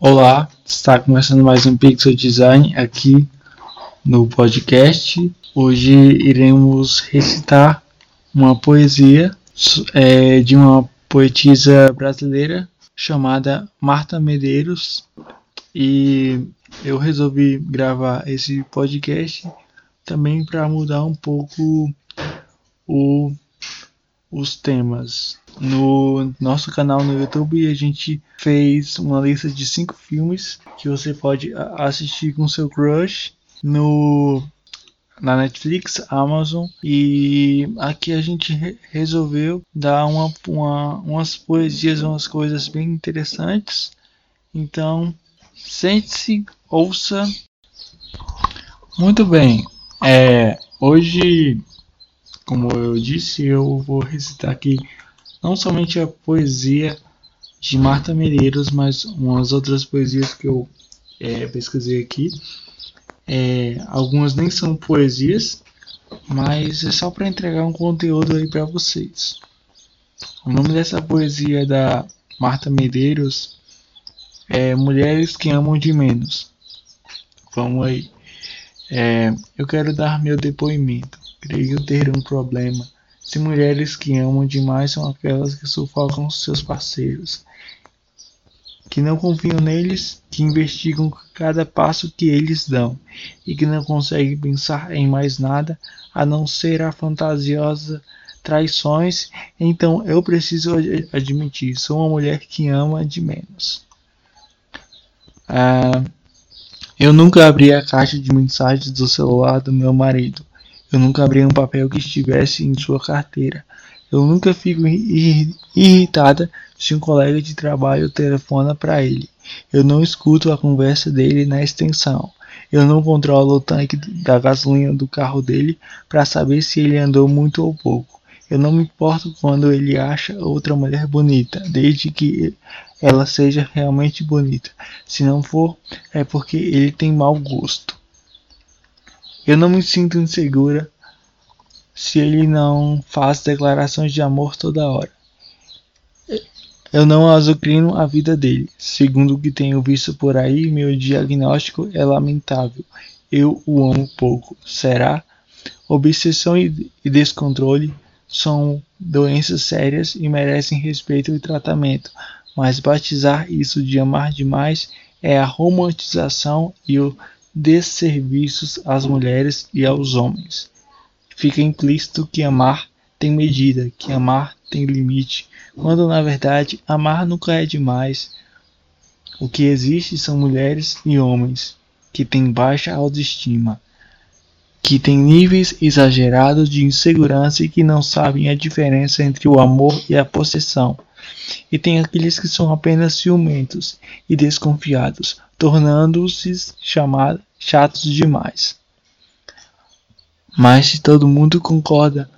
Olá, está começando mais um Pixel Design aqui no podcast. Hoje iremos recitar uma poesia é, de uma poetisa brasileira chamada Marta Medeiros e eu resolvi gravar esse podcast também para mudar um pouco o, os temas. No nosso canal no YouTube a gente fez uma lista de cinco filmes que você pode assistir com seu crush no na Netflix, Amazon e aqui a gente re resolveu dar uma, uma, umas poesias, umas coisas bem interessantes. Então, sente-se, ouça. Muito bem. É, hoje, como eu disse, eu vou recitar aqui não somente a poesia de Marta Medeiros, mas umas outras poesias que eu é, pesquisei aqui. É, algumas nem são poesias, mas é só para entregar um conteúdo aí para vocês. O nome dessa poesia da Marta Medeiros é Mulheres que Amam de Menos. Vamos aí. É, eu quero dar meu depoimento. Creio ter um problema se mulheres que amam demais são aquelas que sufocam seus parceiros, que não confiam neles, que investigam cada passo que eles dão e que não conseguem pensar em mais nada a não ser a fantasiosa traições, então eu preciso admitir, sou uma mulher que ama de menos. Ah, eu nunca abri a caixa de mensagens do celular do meu marido. Eu nunca abri um papel que estivesse em sua carteira. Eu nunca fico irritada se um colega de trabalho telefona para ele. Eu não escuto a conversa dele na extensão. Eu não controlo o tanque da gasolina do carro dele para saber se ele andou muito ou pouco. Eu não me importo quando ele acha outra mulher bonita, desde que ela seja realmente bonita. Se não for, é porque ele tem mau gosto. Eu não me sinto insegura se ele não faz declarações de amor toda hora. Eu não azucrino a vida dele. Segundo o que tenho visto por aí, meu diagnóstico é lamentável. Eu o amo pouco. Será? Obsessão e descontrole são doenças sérias e merecem respeito e tratamento, mas batizar isso de amar demais é a romantização e o desserviços às mulheres e aos homens. Fica implícito que amar tem medida, que amar tem limite, quando na verdade amar nunca é demais. O que existe são mulheres e homens que têm baixa autoestima, que têm níveis exagerados de insegurança e que não sabem a diferença entre o amor e a possessão. E tem aqueles que são apenas ciumentos e desconfiados, tornando-se chatos demais. Mas se todo mundo concorda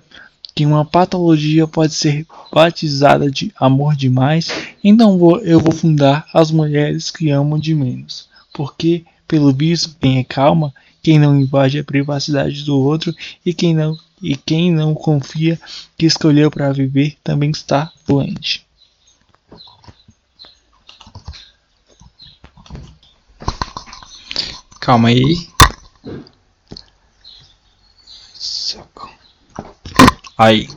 que uma patologia pode ser batizada de amor demais, então vou, eu vou fundar as mulheres que amam de menos. Porque, pelo visto, quem é calma, quem não invade a privacidade do outro e quem não, e quem não confia que escolheu para viver também está doente. Calma aí. Aí.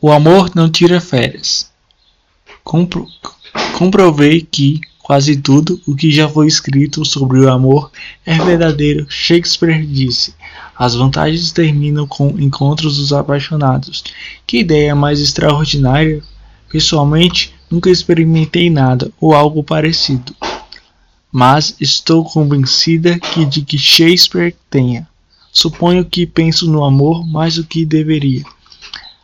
O amor não tira férias. Compro comprovei que quase tudo o que já foi escrito sobre o amor é verdadeiro. Shakespeare disse: As vantagens terminam com encontros dos apaixonados. Que ideia mais extraordinária! Pessoalmente, Nunca experimentei nada ou algo parecido, mas estou convencida que de que Shakespeare tenha. Suponho que penso no amor mais do que deveria.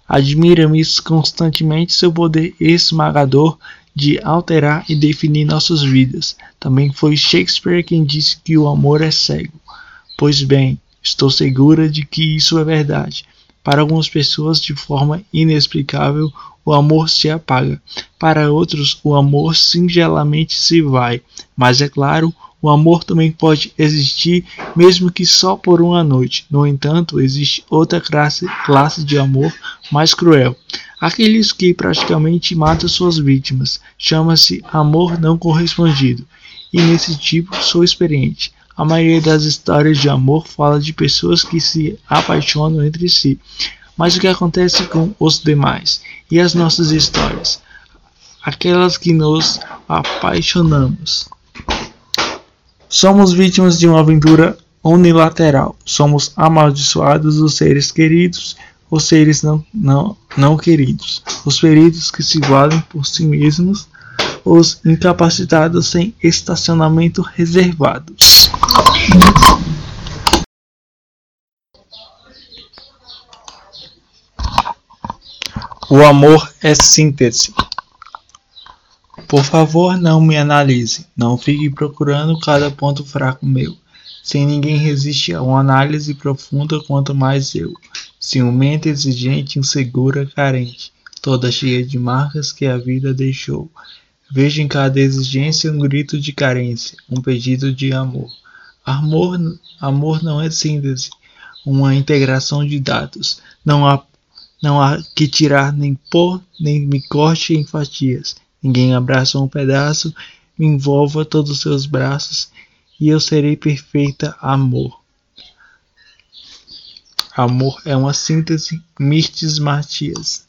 Admira-me constantemente seu poder esmagador de alterar e definir nossas vidas. Também foi Shakespeare quem disse que o amor é cego. Pois bem, estou segura de que isso é verdade. Para algumas pessoas, de forma inexplicável, o amor se apaga. Para outros, o amor singelamente se vai. Mas é claro, o amor também pode existir, mesmo que só por uma noite. No entanto, existe outra classe, classe de amor mais cruel. Aqueles que praticamente matam suas vítimas. Chama-se amor não correspondido. E nesse tipo sou experiente. A maioria das histórias de amor fala de pessoas que se apaixonam entre si. Mas o que acontece com os demais? E as nossas histórias? Aquelas que nos apaixonamos. Somos vítimas de uma aventura unilateral. Somos amaldiçoados os seres queridos, os seres não, não, não queridos, os feridos que se valem por si mesmos, os incapacitados sem estacionamento reservados. O amor é síntese. Por favor, não me analise. Não fique procurando cada ponto fraco meu. Sem ninguém resiste a uma análise profunda quanto mais eu. Ciumenta, exigente, insegura, carente. Toda cheia de marcas que a vida deixou. Vejo em cada exigência um grito de carência, um pedido de amor. Amor, amor não é síntese, uma integração de dados. Não há, não há que tirar nem pôr, nem me corte em fatias. Ninguém abraça um pedaço, me envolva todos os seus braços e eu serei perfeita amor. Amor é uma síntese Mirtes Matias.